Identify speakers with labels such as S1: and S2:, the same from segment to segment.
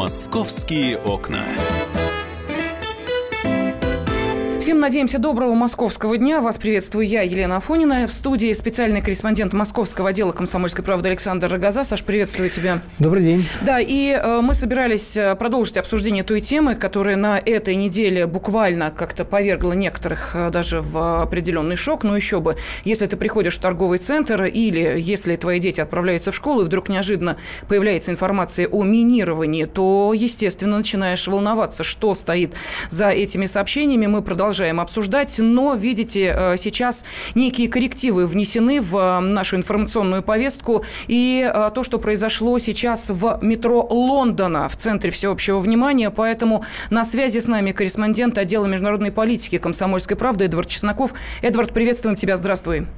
S1: Московские окна.
S2: Всем надеемся доброго московского дня. Вас приветствую я, Елена Афонина. В студии специальный корреспондент московского отдела «Комсомольской правды» Александр Рогоза. Саш, приветствую тебя.
S3: Добрый день.
S2: Да, и э, мы собирались э, продолжить обсуждение той темы, которая на этой неделе буквально как-то повергла некоторых э, даже в определенный шок. Но еще бы, если ты приходишь в торговый центр или если твои дети отправляются в школу, и вдруг неожиданно появляется информация о минировании, то, естественно, начинаешь волноваться, что стоит за этими сообщениями. Мы продолжаем продолжаем обсуждать, но, видите, э, сейчас некие коррективы внесены в э, нашу информационную повестку, и э, то, что произошло сейчас в метро Лондона, в центре всеобщего внимания, поэтому на связи с нами корреспондент отдела международной политики «Комсомольской правды» Эдвард Чесноков. Эдвард, приветствуем тебя, здравствуй.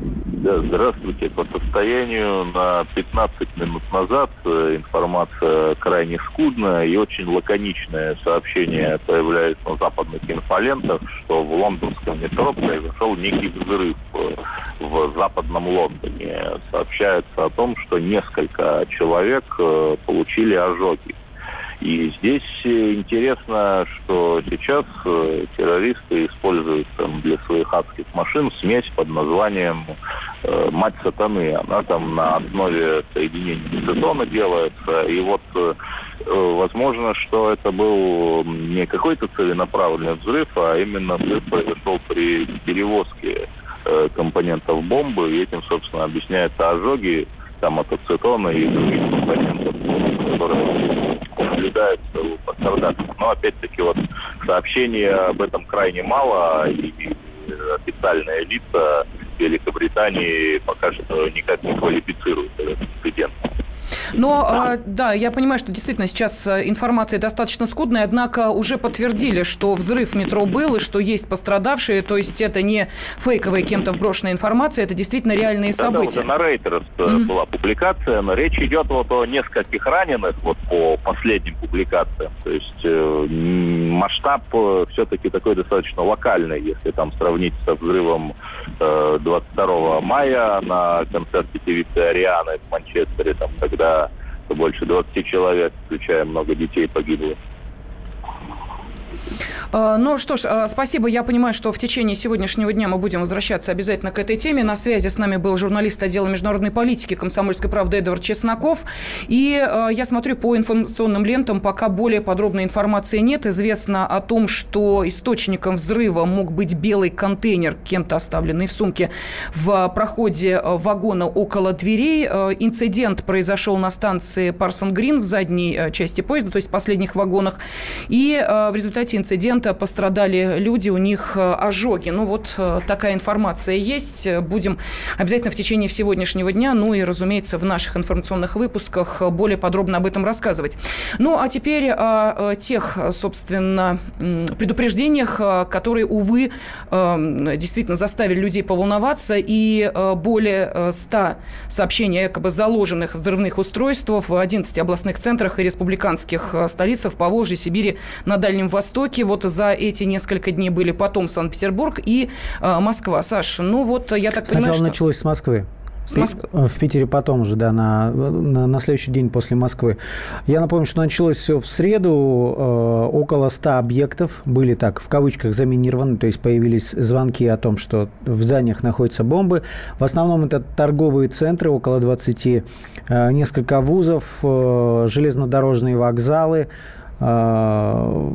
S4: Да, здравствуйте. По состоянию на 15 минут назад э, информация крайне скудная и очень лаконичное сообщение появляется на западных инфолентах, что в лондонском метро произошел некий взрыв э, в западном Лондоне. Сообщается о том, что несколько человек э, получили ожоги. И здесь э, интересно, что сейчас э, террористы используют там, для своих адских машин смесь под названием э, «Мать сатаны». Она там на основе соединения цитона делается. И вот возможно, что это был не какой-то целенаправленный взрыв, а именно взрыв произошел при перевозке компонентов бомбы. И этим, собственно, объясняются ожоги там от ацетона и других компонентов, которые наблюдается у пострадавших. Но опять-таки вот сообщений об этом крайне мало, и официальные лица Великобритании пока что никак не квалифицируют этот инцидент.
S2: Но, а, да, я понимаю, что действительно сейчас э, информация достаточно скудная, однако уже подтвердили, что взрыв метро был и что есть пострадавшие, то есть это не фейковая кем-то вброшенная информация, это действительно реальные да, события.
S4: Да, на Рейтерс mm-hmm. была публикация, но речь идет вот о нескольких раненых, вот по последним публикациям. То есть э, масштаб э, все-таки такой достаточно локальный, если там сравнить со взрывом э, 22 мая на концерте певицы Арианы в Манчестере, там, когда больше 20 человек, включая много детей, погибло.
S2: А, ну что ж, а, спасибо. Я понимаю, что в течение сегодняшнего дня мы будем возвращаться обязательно к этой теме. На связи с нами был журналист отдела международной политики комсомольской правды Эдвард Чесноков. И а, я смотрю по информационным лентам, пока более подробной информации нет. Известно о том, что источником взрыва мог быть белый контейнер, кем-то оставленный в сумке в проходе вагона около дверей. Инцидент произошел на станции Парсон Грин в задней части поезда, то есть в последних вагонах. И в результате инцидента пострадали люди, у них э, ожоги. Ну вот э, такая информация есть. Будем обязательно в течение сегодняшнего дня, ну и, разумеется, в наших информационных выпусках более подробно об этом рассказывать. Ну а теперь о тех, собственно, предупреждениях, которые, увы, э, действительно заставили людей поволноваться. И более 100 сообщений якобы заложенных взрывных устройствах в 11 областных центрах и республиканских столицах Поволжье, Сибири, на Дальнем Востоке. Вот за эти несколько дней были потом Санкт-Петербург и э, Москва. Саша, ну вот я так
S3: Сначала
S2: понимаю, что...
S3: началось с Москвы. С Моск... В Питере потом уже, да, на, на, на следующий день после Москвы. Я напомню, что началось все в среду. Э, около 100 объектов были так, в кавычках, заминированы. То есть появились звонки о том, что в зданиях находятся бомбы. В основном это торговые центры, около 20, э, несколько вузов, э, железнодорожные вокзалы, э,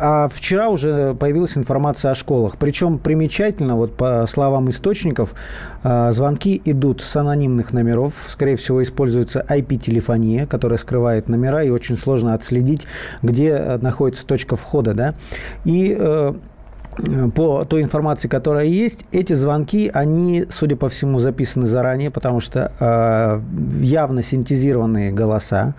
S3: а вчера уже появилась информация о школах. Причем примечательно, вот по словам источников, а, звонки идут с анонимных номеров. Скорее всего, используется IP-телефония, которая скрывает номера, и очень сложно отследить, где находится точка входа. Да? И э, по той информации, которая есть, эти звонки, они, судя по всему, записаны заранее, потому что э, явно синтезированные голоса.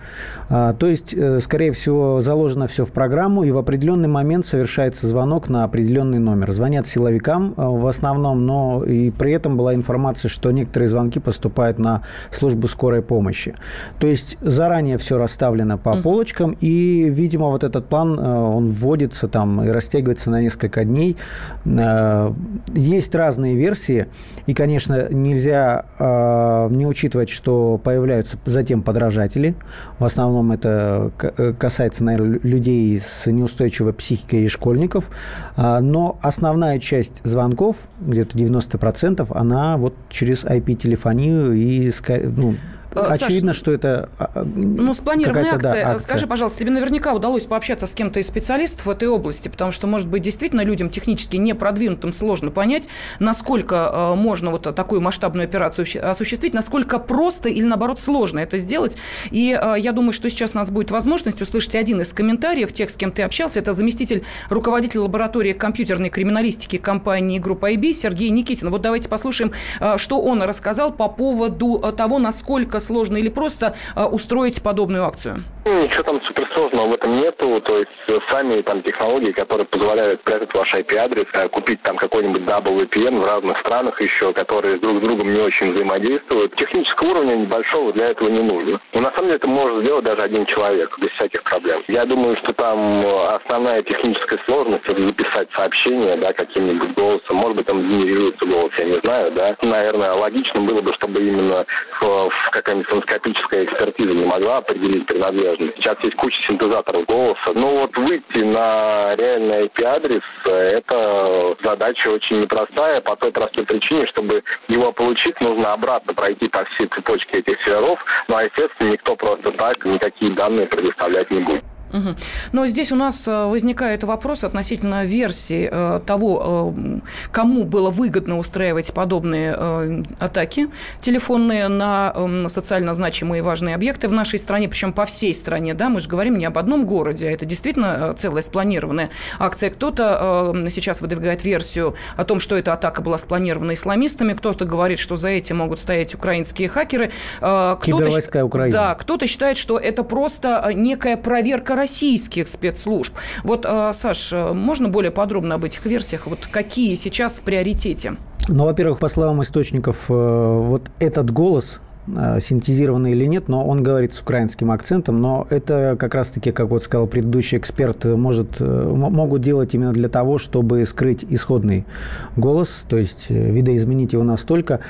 S3: Э, то есть, э, скорее всего, заложено все в программу, и в определенный момент совершается звонок на определенный номер. Звонят силовикам э, в основном, но и при этом была информация, что некоторые звонки поступают на службу скорой помощи. То есть, заранее все расставлено по полочкам, и, видимо, вот этот план, э, он вводится там и растягивается на несколько дней, дней. Э, есть разные версии, и, конечно, нельзя э, не учитывать, что появляются затем подражатели. В основном это касается, наверное, людей с неустойчивой психикой и школьников. Но основная часть звонков, где-то 90%, она вот через IP-телефонию и ну, Э, Очевидно, Саш, что это
S2: а, а, Ну, спланированная акция. Да, акция. Скажи, пожалуйста, тебе наверняка удалось пообщаться с кем-то из специалистов в этой области, потому что, может быть, действительно людям технически не продвинутым сложно понять, насколько э, можно вот такую масштабную операцию осуществить, насколько просто или, наоборот, сложно это сделать. И э, я думаю, что сейчас у нас будет возможность услышать один из комментариев тех, с кем ты общался. Это заместитель руководителя лаборатории компьютерной криминалистики компании группа IB Сергей Никитин. Вот давайте послушаем, что он рассказал по поводу того, насколько сложно или просто а, устроить подобную акцию?
S5: Ну, ничего там суперсложного в этом нету. То есть э, сами там технологии, которые позволяют спрятать ваш IP-адрес, э, купить там какой-нибудь VPN в разных странах еще, которые друг с другом не очень взаимодействуют. Технического уровня небольшого для этого не нужно. Но на самом деле это может сделать даже один человек без всяких проблем. Я думаю, что там э, основная техническая сложность это записать сообщение, да, каким-нибудь голосом. Может быть, там генерируется голос, я не знаю, да. Наверное, логично было бы, чтобы именно в, в какая-нибудь фоноскопическая экспертиза не могла определить принадлежность важно. Сейчас есть куча синтезаторов голоса. Но вот выйти на реальный IP-адрес – это задача очень непростая по той простой причине, чтобы его получить, нужно обратно пройти по всей цепочке этих серверов. Ну а, естественно, никто просто так никакие данные предоставлять не будет.
S2: Угу. Но здесь у нас э, возникает вопрос относительно версии э, того, э, кому было выгодно устраивать подобные атаки телефонные на социально значимые и важные объекты в нашей стране, причем по всей стране. Да? Мы же говорим не об одном городе, а это действительно целая спланированная акция. Кто-то сейчас выдвигает версию о том, что эта атака была спланирована исламистами, кто-то говорит, что за этим могут стоять украинские хакеры.
S3: Кто-то, Украины.
S2: Да, кто-то считает, что это просто некая проверка российских спецслужб. Вот, э, Саш, э, можно более подробно об этих версиях? Вот какие сейчас в приоритете?
S3: Ну, во-первых, по словам источников, э, вот этот голос синтезированный или нет, но он говорит с украинским акцентом, но это как раз-таки, как вот сказал предыдущий эксперт, может, могут делать именно для того, чтобы скрыть исходный голос, то есть видоизменить его настолько.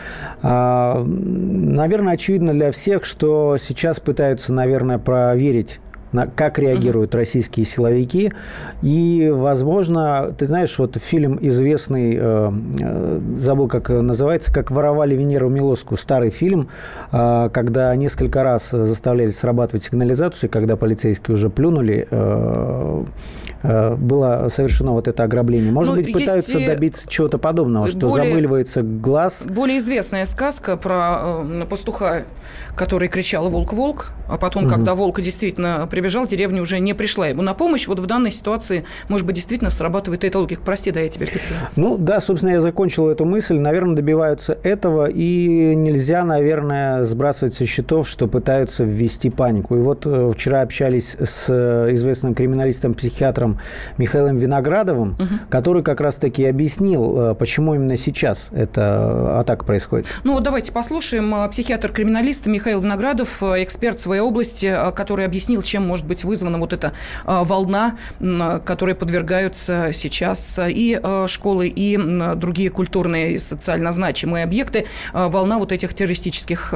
S3: А, наверное, очевидно для всех, что сейчас пытаются, наверное, проверить на как реагируют российские силовики. И, возможно, ты знаешь, вот фильм известный, э, э, забыл, как называется, как воровали Венеру Милоску, старый фильм, э, когда несколько раз заставляли срабатывать сигнализацию, когда полицейские уже плюнули, э, э, было совершено вот это ограбление. Может ну, быть, пытаются добиться чего-то подобного, что более, замыливается глаз.
S2: Более известная сказка про э, пастуха, который кричал «Волк-волк», а потом, угу. когда волк действительно прибежал, деревня уже не пришла ему на помощь. Вот в данной ситуации, может быть, действительно срабатывает эта логика. Прости, да, я тебе перебью.
S3: Ну, да, собственно, я закончил эту мысль. Наверное, добиваются этого, и нельзя, наверное, сбрасывать со счетов, что пытаются ввести панику. И вот э, вчера общались с э, известным криминалистом-психиатром Михаилом Виноградовым, угу. который как раз-таки объяснил, э, почему именно сейчас эта атака происходит.
S2: Ну, вот давайте послушаем. Психиатр-криминалист Михаил Виноградов, эксперт своей области, который объяснил, чем может быть вызвана вот эта волна, которой подвергаются сейчас и школы, и другие культурные и социально значимые объекты, волна вот этих террористических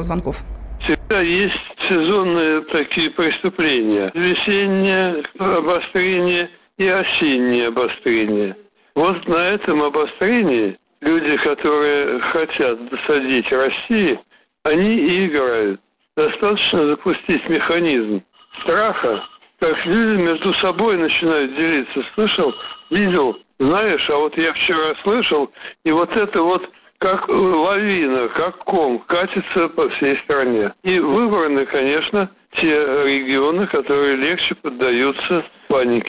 S2: звонков.
S6: Всегда есть сезонные такие преступления. Весеннее обострение и осеннее обострение. Вот на этом обострении люди, которые хотят досадить России, они и играют. Достаточно запустить механизм страха, как люди между собой начинают делиться. Слышал, видел, знаешь, а вот я вчера слышал, и вот это вот как лавина, как ком катится по всей стране. И выбраны, конечно, те регионы, которые легче поддаются панике.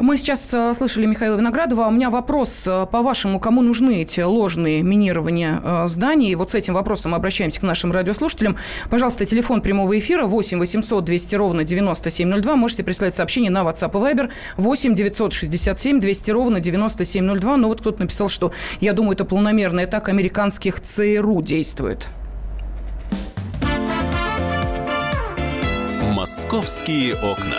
S2: Мы сейчас э, слышали Михаила Виноградова. У меня вопрос, э, по-вашему, кому нужны эти ложные минирования э, зданий? Вот с этим вопросом обращаемся к нашим радиослушателям. Пожалуйста, телефон прямого эфира 8 800 200 ровно 9702. Можете прислать сообщение на WhatsApp и Viber 8 967 200 ровно 9702. Но вот кто-то написал, что я думаю, это планомерная атака американских ЦРУ действует.
S1: Московские окна.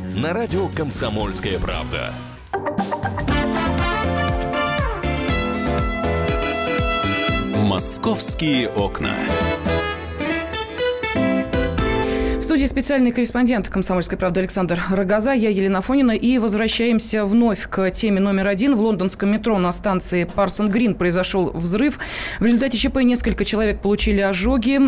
S1: на радио «Комсомольская правда». «Московские окна».
S2: Студии специальный корреспондент «Комсомольской правды» Александр Рогоза, я Елена Фонина. И возвращаемся вновь к теме номер один. В лондонском метро на станции Парсон Грин произошел взрыв. В результате ЧП несколько человек получили ожоги.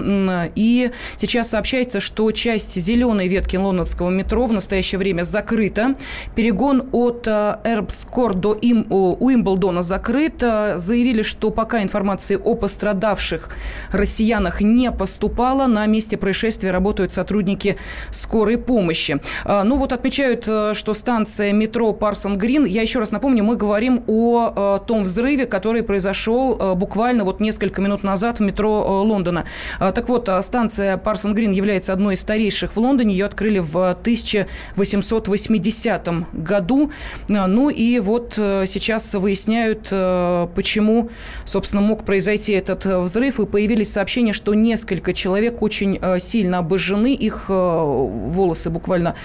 S2: И сейчас сообщается, что часть зеленой ветки лондонского метро в настоящее время закрыта. Перегон от Эрбскор до Им, Уимблдона закрыт. Заявили, что пока информации о пострадавших россиянах не поступало. На месте происшествия работают сотрудники сотрудники скорой помощи. А, ну вот отмечают, э, что станция метро Парсон Грин, я еще раз напомню, мы говорим о э, том взрыве, который произошел э, буквально вот несколько минут назад в метро Лондона. А, так вот, станция Парсон Грин является одной из старейших в Лондоне. Ее открыли в 1880 году. А, ну и вот сейчас выясняют, почему, собственно, мог произойти этот взрыв. И появились сообщения, что несколько человек очень сильно обожжены. Их волосы буквально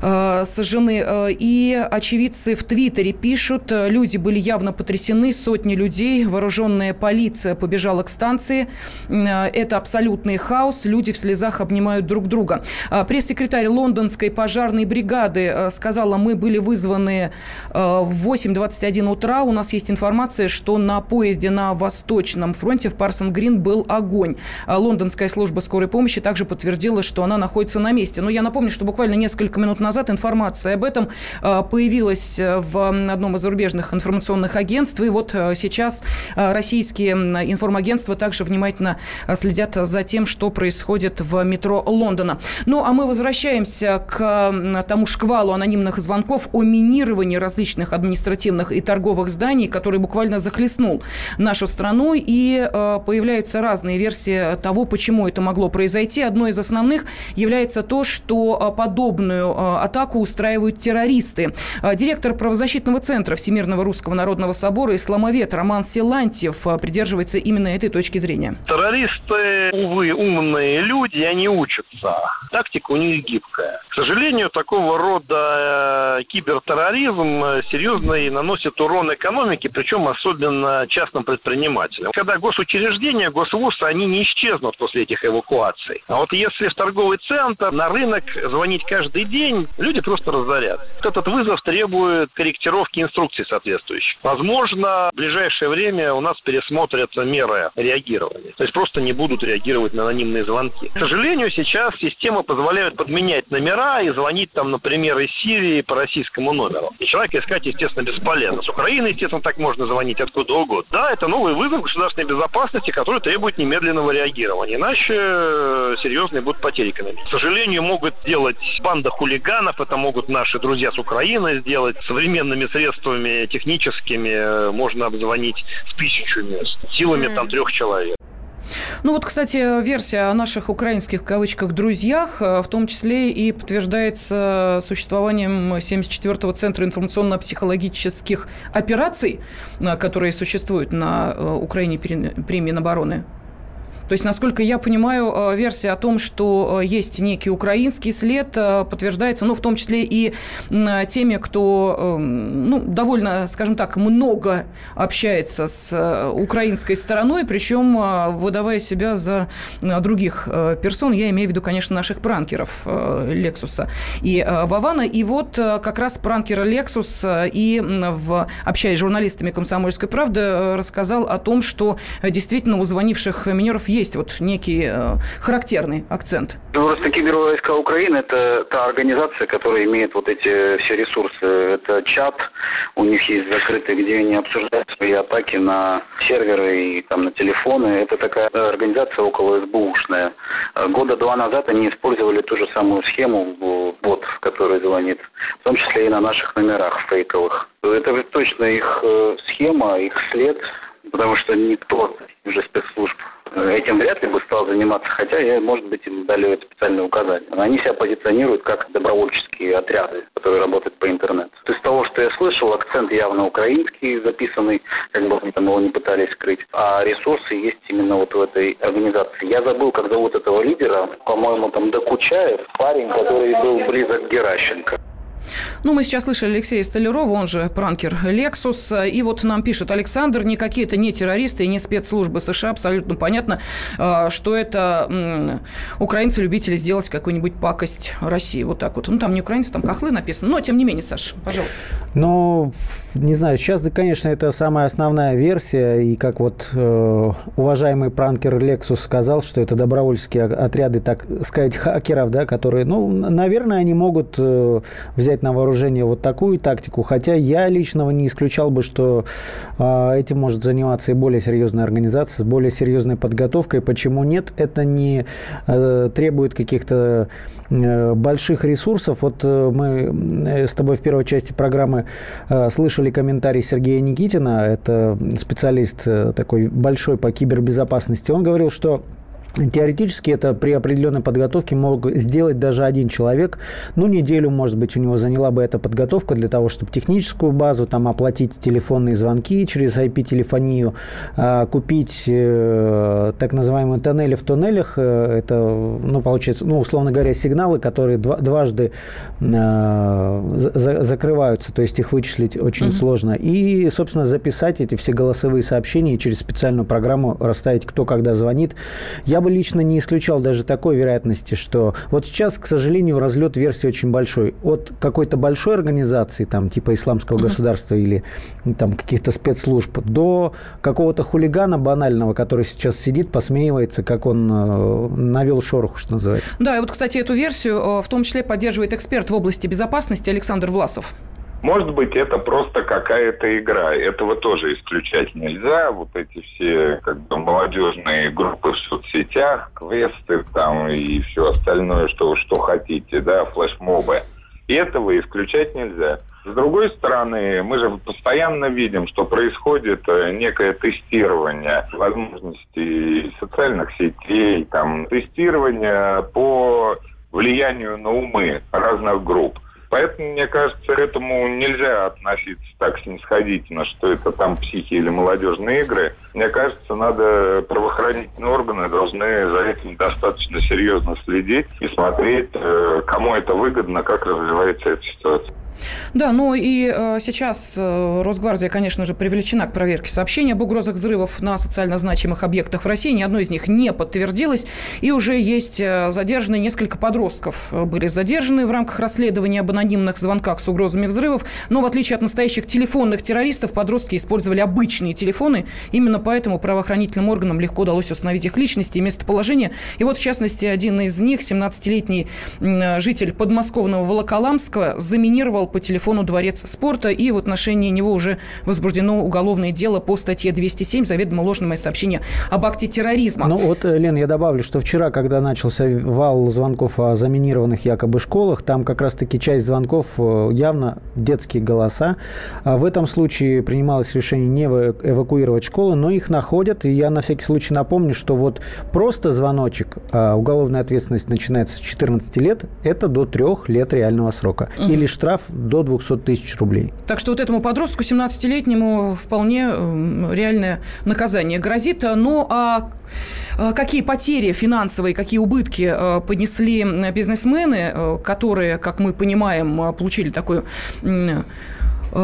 S2: Э, сожжены. Э, и очевидцы в Твиттере пишут, э, люди были явно потрясены, сотни людей, вооруженная полиция побежала к станции. Это абсолютный хаос, люди в слезах обнимают друг друга. Пресс-секретарь лондонской пожарной бригады сказала, мы были вызваны в 8.21 утра. У нас есть информация, что на поезде на Восточном фронте в Парсон-Грин был огонь. Лондонская служба скорой помощи также подтвердила, что она находится на месте. Но я напомню, что буквально несколько минут назад назад информация об этом э, появилась э, в одном из зарубежных информационных агентств. И вот э, сейчас российские информагентства также внимательно следят за тем, что происходит в метро Лондона. Ну, а мы возвращаемся к тому шквалу анонимных звонков о минировании различных административных и торговых зданий, который буквально захлестнул нашу страну. И появляются разные версии того, почему это могло произойти. Одной из основных является то, что подобную атаку устраивают террористы. А, директор правозащитного центра Всемирного русского народного собора «Исламовед» Роман Силантьев а, придерживается именно этой точки зрения.
S7: Террористы, увы, умные люди, они учатся. Тактика у них гибкая. К сожалению, такого рода э, кибертерроризм э, серьезно и наносит урон экономике, причем особенно частным предпринимателям. Когда госучреждения, госвуз, они не исчезнут после этих эвакуаций. А вот если в торговый центр, на рынок звонить каждый день, люди просто разорят. Этот вызов требует корректировки инструкций соответствующих. Возможно, в ближайшее время у нас пересмотрят меры реагирования. То есть просто не будут реагировать на анонимные звонки. К сожалению, сейчас система позволяет подменять номера и звонить там, например, из Сирии по российскому номеру. И человека искать, естественно, бесполезно. С Украины, естественно, так можно звонить откуда угодно. Да, это новый вызов государственной безопасности, который требует немедленного реагирования. Иначе э, серьезные будут потери экономики. К сожалению, могут делать банда хулиганов, хулиганов, это могут наши друзья с Украины сделать. Современными средствами техническими э, можно обзвонить в тысячу мест, силами mm. там трех человек.
S2: Ну вот, кстати, версия о наших украинских в кавычках друзьях э, в том числе и подтверждается существованием 74-го Центра информационно-психологических операций, э, которые существуют на Украине при Минобороны. То есть, насколько я понимаю, э, версия о том, что э, есть некий украинский след, э, подтверждается, ну, в том числе и теми, кто, ну, довольно, скажем так, много общается с украинской стороной, причем выдавая себя за других персон. Я имею в виду, конечно, наших пранкеров Лексуса и Вавана. И вот как раз пранкер Лексус и, в, общаясь с журналистами «Комсомольской правды», рассказал о том, что действительно у звонивших минеров есть есть вот некий э, характерный акцент?
S8: Просто Кибервойска Украины – это та организация, которая имеет вот эти все ресурсы. Это чат, у них есть закрытый, где они обсуждают свои атаки на серверы и там на телефоны. Это такая организация около СБУшная. Года два назад они использовали ту же самую схему, бот, который звонит, в том числе и на наших номерах фейковых. Это точно их э, схема, их след, потому что никто уже спецслужб этим вряд ли бы стал заниматься, хотя, я, может быть, им дали специальные указания. Они себя позиционируют как добровольческие отряды, которые работают по интернету. То есть, того, что я слышал, акцент явно украинский записанный, как бы они там его не пытались скрыть, а ресурсы есть именно вот в этой организации. Я забыл, как зовут этого лидера, по-моему, там Докучаев, парень, который был близок к Геращенко.
S2: Ну, мы сейчас слышали Алексея Столярова, он же пранкер Lexus. И вот нам пишет Александр, никакие это не террористы и не спецслужбы США. Абсолютно понятно, а, что это украинцы-любители сделать какую-нибудь пакость России. Вот так вот. Ну, там не украинцы, там хохлы написано. Но, тем не менее, Саша, пожалуйста.
S3: Ну, не знаю, сейчас, да, конечно, это самая основная версия. И как вот э, уважаемый пранкер Lexus сказал, что это добровольческие отряды, так сказать, хакеров, да, которые, ну, наверное, они могут э, взять взять на вооружение вот такую тактику, хотя я личного не исключал бы, что э, этим может заниматься и более серьезная организация с более серьезной подготовкой. Почему нет? Это не э, требует каких-то э, больших ресурсов. Вот э, мы э, с тобой в первой части программы э, слышали комментарий Сергея Никитина, это специалист э, такой большой по кибербезопасности. Он говорил, что Теоретически это при определенной подготовке мог сделать даже один человек. Ну, неделю, может быть, у него заняла бы эта подготовка для того, чтобы техническую базу, там, оплатить телефонные звонки через IP-телефонию, а, купить э, так называемые тоннели в туннелях. Э, это, ну, получается, ну, условно говоря, сигналы, которые дважды э, закрываются, то есть их вычислить очень mm-hmm. сложно. И, собственно, записать эти все голосовые сообщения и через специальную программу расставить, кто когда звонит. Я бы бы лично не исключал даже такой вероятности, что вот сейчас, к сожалению, разлет версии очень большой. От какой-то большой организации, там, типа исламского государства или там каких-то спецслужб, до какого-то хулигана банального, который сейчас сидит, посмеивается, как он э, навел шороху, что называется.
S2: Да, и вот, кстати, эту версию э, в том числе поддерживает эксперт в области безопасности Александр Власов.
S9: Может быть, это просто какая-то игра. Этого тоже исключать нельзя. Вот эти все как бы молодежные группы в соцсетях, квесты там и все остальное, что, что хотите, да, флешмобы. Этого исключать нельзя. С другой стороны, мы же постоянно видим, что происходит э, некое тестирование возможностей социальных сетей, там, тестирование по влиянию на умы разных групп. Поэтому, мне кажется, к этому нельзя относиться так снисходительно, что это там психи или молодежные игры. Мне кажется, надо правоохранительные органы должны за этим достаточно серьезно следить и смотреть, э, кому это выгодно, как развивается эта ситуация.
S2: Да, ну и э, сейчас э, Росгвардия, конечно же, привлечена к проверке сообщений об угрозах взрывов на социально значимых объектах в России. Ни одно из них не подтвердилось. И уже есть э, задержаны несколько подростков. Э, были задержаны в рамках расследования об анонимных звонках с угрозами взрывов. Но в отличие от настоящих телефонных террористов, подростки использовали обычные телефоны. Именно поэтому правоохранительным органам легко удалось установить их личности и местоположение. И вот, в частности, один из них, 17-летний житель подмосковного Волоколамска, заминировал по телефону Дворец спорта, и в отношении него уже возбуждено уголовное дело по статье 207 заведомо ложное сообщение об акте терроризма.
S3: Ну вот, э, Лен, я добавлю, что вчера, когда начался вал звонков о заминированных якобы школах, там как раз-таки часть звонков э, явно детские голоса. А в этом случае принималось решение не эвакуировать школы, но их находят. И я на всякий случай напомню, что вот просто звоночек, а уголовная ответственность начинается с 14 лет, это до 3 лет реального срока. Угу. Или штраф до 200 тысяч рублей.
S2: Так что вот этому подростку 17-летнему вполне эм, реальное наказание грозит. Ну, а э, какие потери финансовые, какие убытки э, понесли бизнесмены, э, которые, как мы понимаем, получили такую э,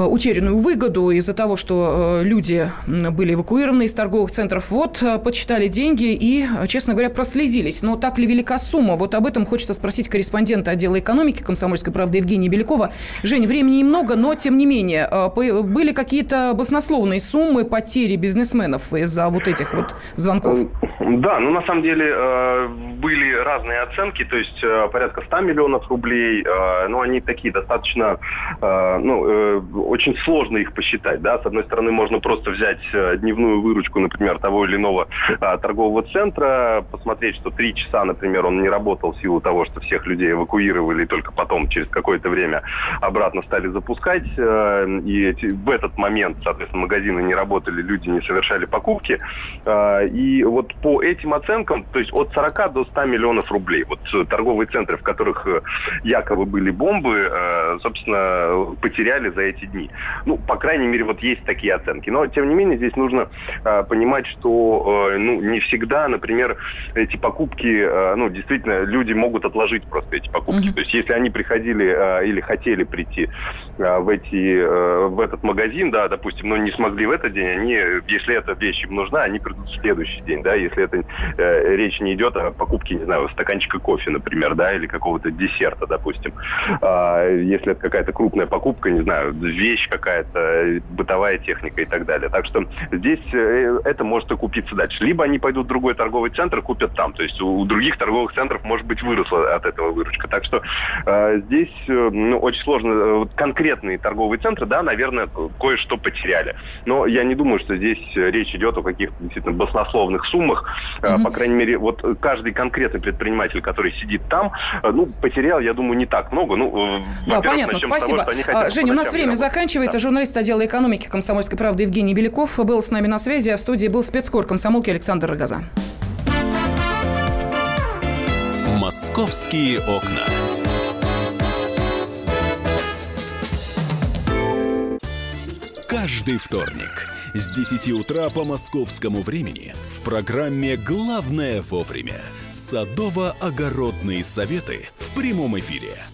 S2: утерянную выгоду из-за того, что э, люди были эвакуированы из торговых центров. Вот, э, подсчитали деньги и, честно говоря, прослезились. Но так ли велика сумма? Вот об этом хочется спросить корреспондента отдела экономики «Комсомольской правды» Евгения Белякова. Жень, времени немного, но тем не менее, были какие-то баснословные суммы потери бизнесменов из-за вот этих вот звонков?
S10: Да, ну на самом деле были разные оценки, то есть порядка 100 миллионов рублей, но они такие достаточно ну, э, очень сложно их посчитать. Да? С одной стороны, можно просто взять э, дневную выручку, например, того или иного э, торгового центра, посмотреть, что три часа, например, он не работал в силу того, что всех людей эвакуировали, и только потом, через какое-то время, обратно стали запускать. Э, и эти, в этот момент, соответственно, магазины не работали, люди не совершали покупки. Э, и вот по этим оценкам, то есть от 40 до 100 миллионов рублей, вот торговые центры, в которых якобы были бомбы, собственно, потеряли за эти дни. Ну, по крайней мере, вот есть такие оценки. Но, тем не менее, здесь нужно э, понимать, что э, ну, не всегда, например, эти покупки, э, ну, действительно, люди могут отложить просто эти покупки. Mm-hmm. То есть, если они приходили э, или хотели прийти э, в, эти, э, в этот магазин, да, допустим, но не смогли в этот день, они, если эта вещь им нужна, они придут в следующий день, да, если это э, речь не идет о покупке, не знаю, стаканчика кофе, например, да, или какого-то десерта, допустим. Э, если это какая-то крупная покупка, не знаю, вещь какая-то, бытовая техника и так далее. Так что здесь э, это может окупиться дальше. Либо они пойдут в другой торговый центр, купят там. То есть у других торговых центров, может быть, выросла от этого выручка. Так что э, здесь э, ну, очень сложно. Конкретные торговые центры, да, наверное, кое-что потеряли. Но я не думаю, что здесь речь идет о каких-то действительно баснословных суммах. Mm-hmm. По крайней мере, вот каждый конкретный предприниматель, который сидит там, ну, потерял, я думаю, не так много. Ну,
S2: да, понятно, спасибо. Того, Женя, у нас время заканчивается. Да. Журналист отдела экономики «Комсомольской правды» Евгений Беляков был с нами на связи, а в студии был спецкор комсомолки Александр Рогоза.
S1: «Московские окна». Каждый вторник с 10 утра по московскому времени в программе «Главное вовремя» садово-огородные советы в прямом эфире –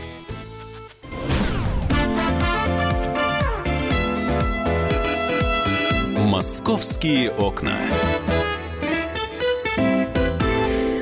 S1: «Московские окна».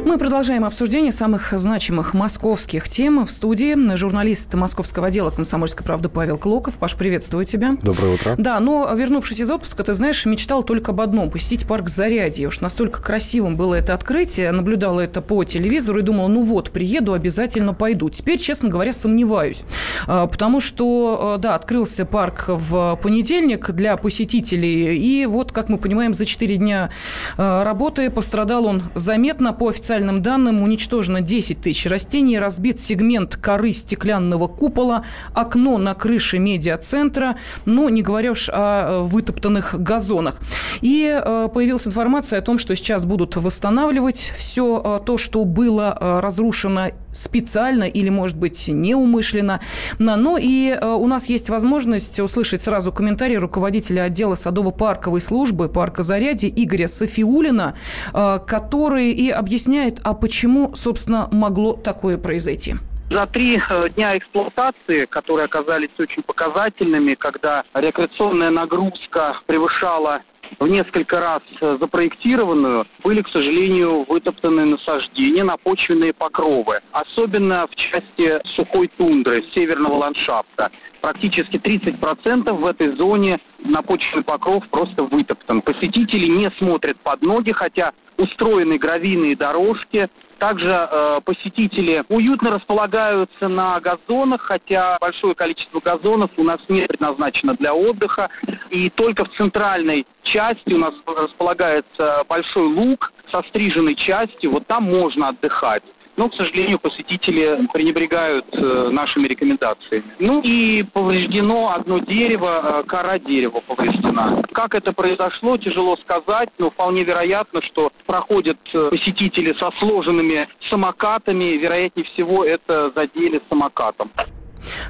S2: Мы продолжаем обсуждение самых значимых московских тем. В студии журналист московского отдела «Комсомольской правды» Павел Клоков. Паш, приветствую тебя.
S11: Доброе утро.
S2: Да, но вернувшись из отпуска, ты знаешь, мечтал только об одном – посетить парк Зарядье. Уж настолько красивым было это открытие, наблюдала это по телевизору и думала, ну вот, приеду, обязательно пойду. Теперь, честно говоря, сомневаюсь. А, потому что, а, да, открылся парк в понедельник для посетителей. И вот, как мы понимаем, за 4 дня а, работы пострадал он заметно по официальному официальным данным уничтожено 10 тысяч растений, разбит сегмент коры стеклянного купола, окно на крыше медиацентра, ну, не говоря уж о э, вытоптанных газонах. И э, появилась информация о том, что сейчас будут восстанавливать все э, то, что было разрушено специально или, может быть, неумышленно. Но и э, у нас есть возможность услышать сразу комментарий руководителя отдела садово-парковой службы парка Зарядье Игоря Софиулина, э, который и объясняет, а почему, собственно, могло такое произойти.
S12: За три э, дня эксплуатации, которые оказались очень показательными, когда рекреационная нагрузка превышала в несколько раз э, запроектированную, были, к сожалению, вытоптаны насаждения, напочвенные покровы. Особенно в части сухой тундры, северного ландшафта. Практически 30% в этой зоне напочвенный покров просто вытоптан. Посетители не смотрят под ноги, хотя устроены гравийные дорожки, также э, посетители уютно располагаются на газонах, хотя большое количество газонов у нас не предназначено для отдыха. И только в центральной части у нас располагается большой луг со стриженной частью. Вот там можно отдыхать. Но, к сожалению, посетители пренебрегают э, нашими рекомендациями. Ну и повреждено одно дерево, э, кора дерева повреждена. Как это произошло, тяжело сказать, но вполне вероятно, что проходят э, посетители со сложенными самокатами, вероятнее всего это задели самокатом.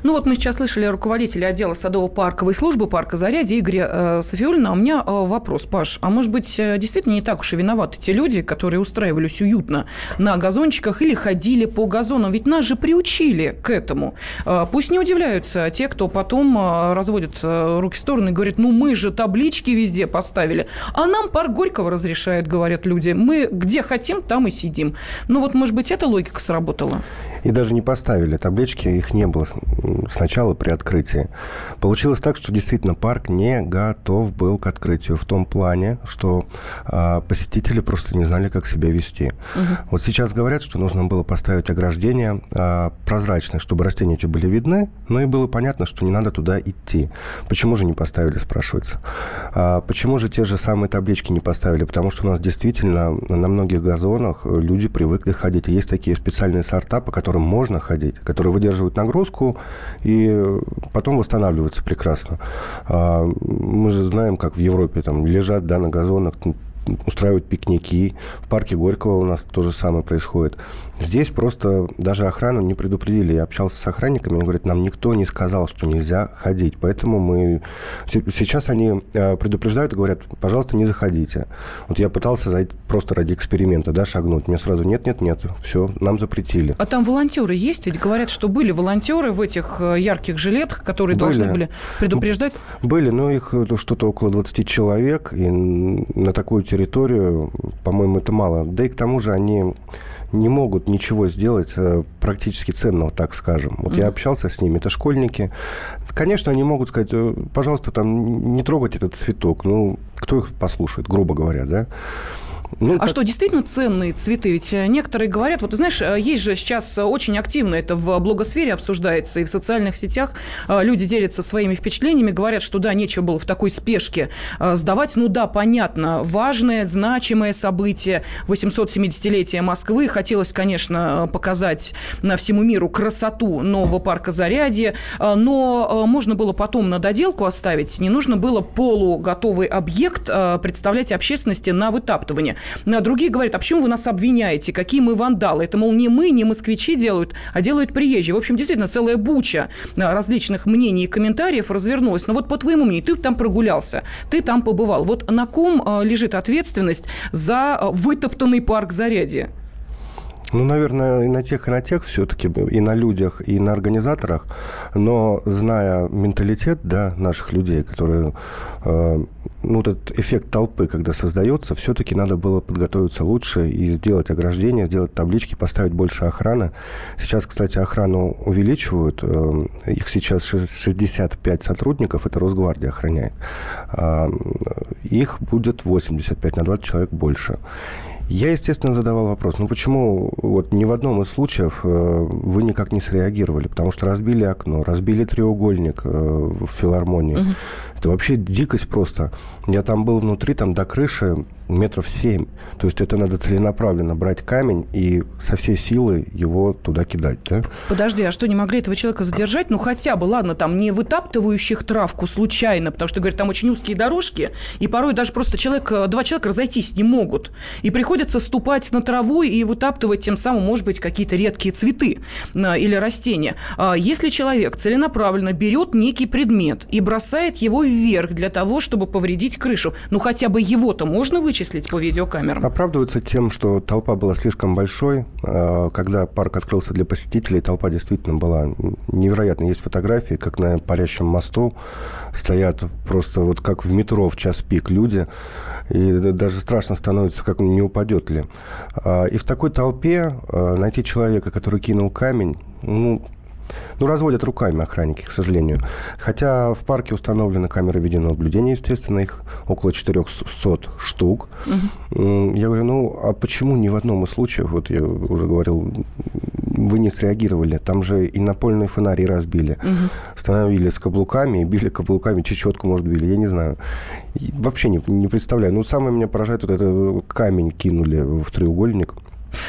S2: Ну вот мы сейчас слышали руководителя отдела садово-парковой службы парка Зарядье Игоря э, Софиулина. А у меня э, вопрос, Паш, а может быть э, действительно не так уж и виноваты те люди, которые устраивались уютно на газончиках или ходили по газонам? Ведь нас же приучили к этому. Пусть не удивляются те, кто потом разводит руки в стороны и говорит, ну мы же таблички везде поставили, а нам парк Горького разрешает, говорят люди. Мы где хотим, там и сидим. Ну вот, может быть, эта логика сработала?
S11: И даже не поставили таблички, их не было сначала при открытии. Получилось так, что действительно парк не готов был к открытию в том плане, что э, посетители просто не знали, как себя вести. Угу. Вот сейчас говорят, что нужно было поставить ограждение э, прозрачное, чтобы растения эти были видны, но и было понятно, что не надо туда идти. Почему же не поставили, спрашивается. А почему же те же самые таблички не поставили? Потому что у нас действительно на многих газонах люди привыкли ходить. И есть такие специальные сорта, по которым можно ходить, которые выдерживают нагрузку и потом восстанавливаются прекрасно. А, мы же знаем, как в Европе там лежат да, на газонах устраивают пикники. В парке Горького у нас то же самое происходит. Здесь просто даже охрану не предупредили. Я общался с охранниками, они говорят, нам никто не сказал, что нельзя ходить. Поэтому мы... Сейчас они э, предупреждают и говорят, пожалуйста, не заходите. Вот я пытался зайти просто ради эксперимента, да, шагнуть. Мне сразу нет, нет, нет, все, нам запретили.
S2: А там волонтеры есть? Ведь говорят, что были волонтеры в этих э, ярких жилетах, которые были. должны были предупреждать?
S11: Были, но их э, что-то около 20 человек. И на такую территорию, по-моему, это мало. Да и к тому же они не могут ничего сделать э, практически ценного, так скажем. Вот mm-hmm. я общался с ними, это школьники. Конечно, они могут сказать, э, пожалуйста, там не трогать этот цветок. Ну, кто их послушает, грубо говоря, да?
S2: Ну, а как... что, действительно ценные цветы? Ведь э, некоторые говорят, вот знаешь, э, есть же сейчас очень активно это в блогосфере обсуждается, и в социальных сетях э, люди делятся своими впечатлениями, говорят, что да, нечего было в такой спешке сдавать. Ну да, понятно, важное, значимое событие, 870-летие Москвы. Хотелось, конечно, показать на всему миру красоту нового парка Зарядье, но можно было потом на доделку оставить, не нужно было полуготовый объект представлять общественности на вытаптывание. А другие говорят, а почему вы нас обвиняете? Какие мы вандалы? Это, мол, не мы, не москвичи делают, а делают приезжие. В общем, действительно, целая буча а, различных мнений и комментариев развернулась. Но вот по твоему мнению, ты там прогулялся, ты там побывал. Вот на ком а, лежит ответственность за вытоптанный парк Зарядье?
S11: Ну, наверное, и на тех, и на тех все-таки, и на людях, и на организаторах. Но зная менталитет да, наших людей, которые... Э, ну, этот эффект толпы, когда создается, все-таки надо было подготовиться лучше и сделать ограждение, сделать таблички, поставить больше охраны. Сейчас, кстати, охрану увеличивают. Э, их сейчас 65 сотрудников, это Росгвардия охраняет. Э, их будет 85, на 20 человек больше. Я, естественно, задавал вопрос, ну почему вот ни в одном из случаев э, вы никак не среагировали? Потому что разбили окно, разбили треугольник э, в филармонии. Угу. Это вообще дикость просто. Я там был внутри, там до крыши метров семь. То есть это надо целенаправленно брать камень и со всей силы его туда кидать, да?
S2: Подожди, а что, не могли этого человека задержать? Ну, хотя бы, ладно, там не вытаптывающих травку случайно, потому что, говорят, там очень узкие дорожки, и порой даже просто человек, два человека разойтись не могут. И приходится ступать на траву и вытаптывать тем самым, может быть, какие-то редкие цветы а, или растения. А если человек целенаправленно берет некий предмет и бросает его вверх для того, чтобы повредить крышу, ну, хотя бы его-то можно вычислить? по видеокамерам?
S11: Оправдываются тем, что толпа была слишком большой. А, когда парк открылся для посетителей, толпа действительно была невероятно. Есть фотографии, как на парящем мосту стоят просто вот как в метро в час пик люди. И даже страшно становится, как не упадет ли. А, и в такой толпе а, найти человека, который кинул камень, ну, ну, разводят руками охранники, к сожалению. Хотя в парке установлены камеры видеонаблюдения, естественно, их около 400 штук. Угу. Я говорю, ну, а почему ни в одном из случаев, вот я уже говорил, вы не среагировали? Там же и напольные фонари разбили. Угу. Становились каблуками, били каблуками, чечетку, может, били, я не знаю. И вообще не, не представляю. Ну, самое меня поражает, вот это камень кинули в треугольник.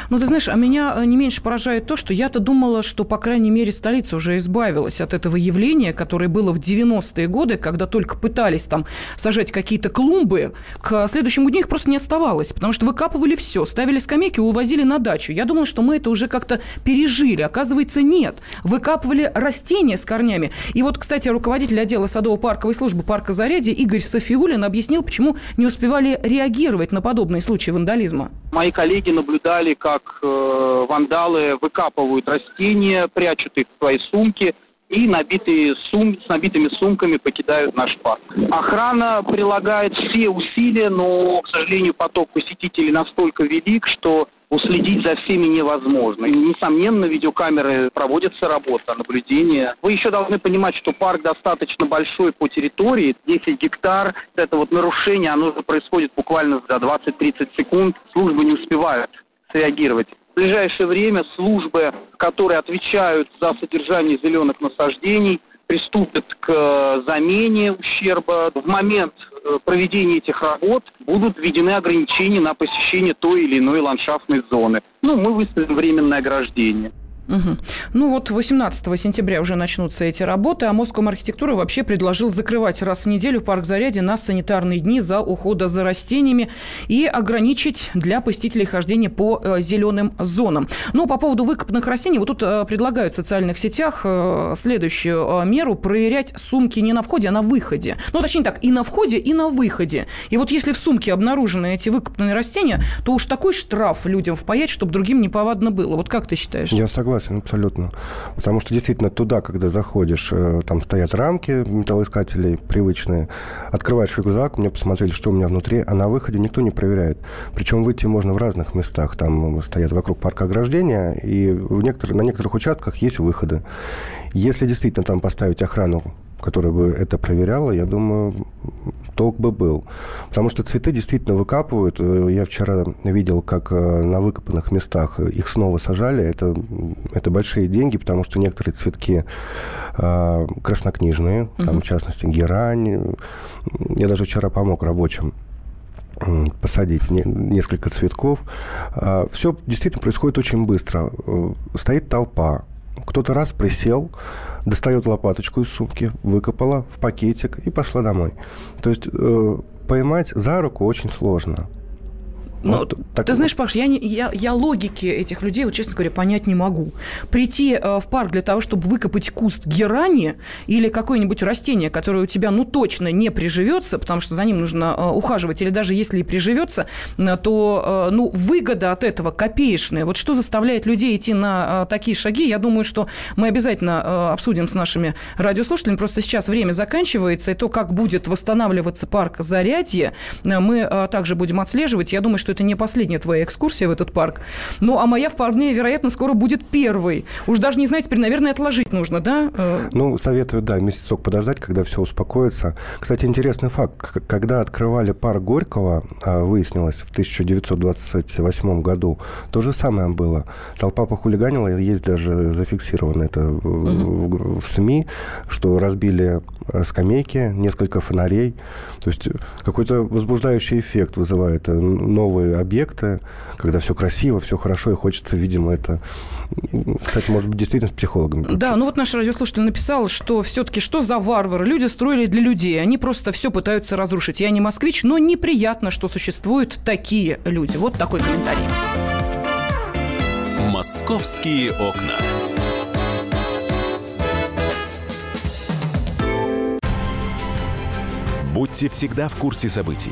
S2: Ну, ты знаешь, а меня э, не меньше поражает то, что я-то думала, что, по крайней мере, столица уже избавилась от этого явления, которое было в 90-е годы, когда только пытались там сажать какие-то клумбы, к следующему дню их просто не оставалось, потому что выкапывали все, ставили скамейки, увозили на дачу. Я думала, что мы это уже как-то пережили. Оказывается, нет. Выкапывали растения с корнями. И вот, кстати, руководитель отдела садово-парковой службы парка Зарядье Игорь Софиулин объяснил, почему не успевали реагировать на подобные случаи вандализма.
S12: Мои коллеги наблюдали, как э, вандалы выкапывают растения, прячут их в свои сумки и набитые сум... с набитыми сумками покидают наш парк. Охрана прилагает все усилия, но, к сожалению, поток посетителей настолько велик, что уследить за всеми невозможно. И, несомненно, видеокамеры проводятся работа, наблюдение. Вы еще должны понимать, что парк достаточно большой по территории, 10 гектар. Это вот нарушение, оно происходит буквально за 20-30 секунд. Службы не успевают среагировать. В ближайшее время службы, которые отвечают за содержание зеленых насаждений, приступят к замене ущерба. В момент э, проведения этих работ будут введены ограничения на посещение той или иной ландшафтной зоны. Ну, мы выставим временное ограждение.
S2: Угу. Ну вот 18 сентября уже начнутся эти работы, а Москва архитектура вообще предложил закрывать раз в неделю парк Зарядье на санитарные дни за ухода за растениями и ограничить для посетителей хождение по э, зеленым зонам. Но по поводу выкопанных растений, вот тут э, предлагают в социальных сетях э, следующую э, меру – проверять сумки не на входе, а на выходе. Ну, точнее так, и на входе, и на выходе. И вот если в сумке обнаружены эти выкопанные растения, то уж такой штраф людям впаять, чтобы другим неповадно было. Вот как ты считаешь?
S11: Я согласен согласен абсолютно. Потому что действительно туда, когда заходишь, э, там стоят рамки металлоискателей привычные, открываешь рюкзак, мне посмотрели, что у меня внутри, а на выходе никто не проверяет. Причем выйти можно в разных местах. Там стоят вокруг парка ограждения, и в некоторых, на некоторых участках есть выходы. Если действительно там поставить охрану которая бы это проверяла, я думаю, толк бы был. Потому что цветы действительно выкапывают. Э, я вчера видел, как э, на выкопанных местах их снова сажали. Это, это большие деньги, потому что некоторые цветки э, краснокнижные, угу. там, в частности, герань. Я даже вчера помог рабочим посадить несколько цветков. Все действительно происходит очень быстро. Стоит толпа, кто-то раз присел, достает лопаточку из сумки, выкопала в пакетик и пошла домой. То есть э, поймать за руку очень сложно.
S2: Ну, вот, так... Ты знаешь, Паш, я, не, я, я логики этих людей, вот, честно говоря, понять не могу. Прийти э, в парк для того, чтобы выкопать куст герани или какое-нибудь растение, которое у тебя, ну, точно не приживется, потому что за ним нужно э, ухаживать, или даже если и приживется, э, то, э, ну, выгода от этого копеечная. Вот что заставляет людей идти на э, такие шаги, я думаю, что мы обязательно э, обсудим с нашими радиослушателями. Просто сейчас время заканчивается, и то, как будет восстанавливаться парк Зарядье, э, мы э, также будем отслеживать. Я думаю, что это не последняя твоя экскурсия в этот парк. Ну, а моя вполне вероятно скоро будет первой. Уж даже не знаю, теперь, наверное, отложить нужно, да?
S11: Э, ну, советую, да, месяцок подождать, когда все успокоится. Кстати, интересный факт. Когда открывали парк Горького, а, выяснилось в 1928 году, то же самое было. Толпа похулиганила, есть даже зафиксировано это угу. в, в СМИ, что разбили э, скамейки, несколько фонарей. То есть какой-то возбуждающий эффект вызывает э, новые новые объекты, когда все красиво, все хорошо, и хочется, видимо, это... Кстати, может быть, действительно с психологами.
S2: Да, ну вот наш радиослушатель написал, что все-таки что за варвары? Люди строили для людей, они просто все пытаются разрушить. Я не москвич, но неприятно, что существуют такие люди. Вот такой комментарий.
S1: Московские окна. Будьте всегда в курсе событий.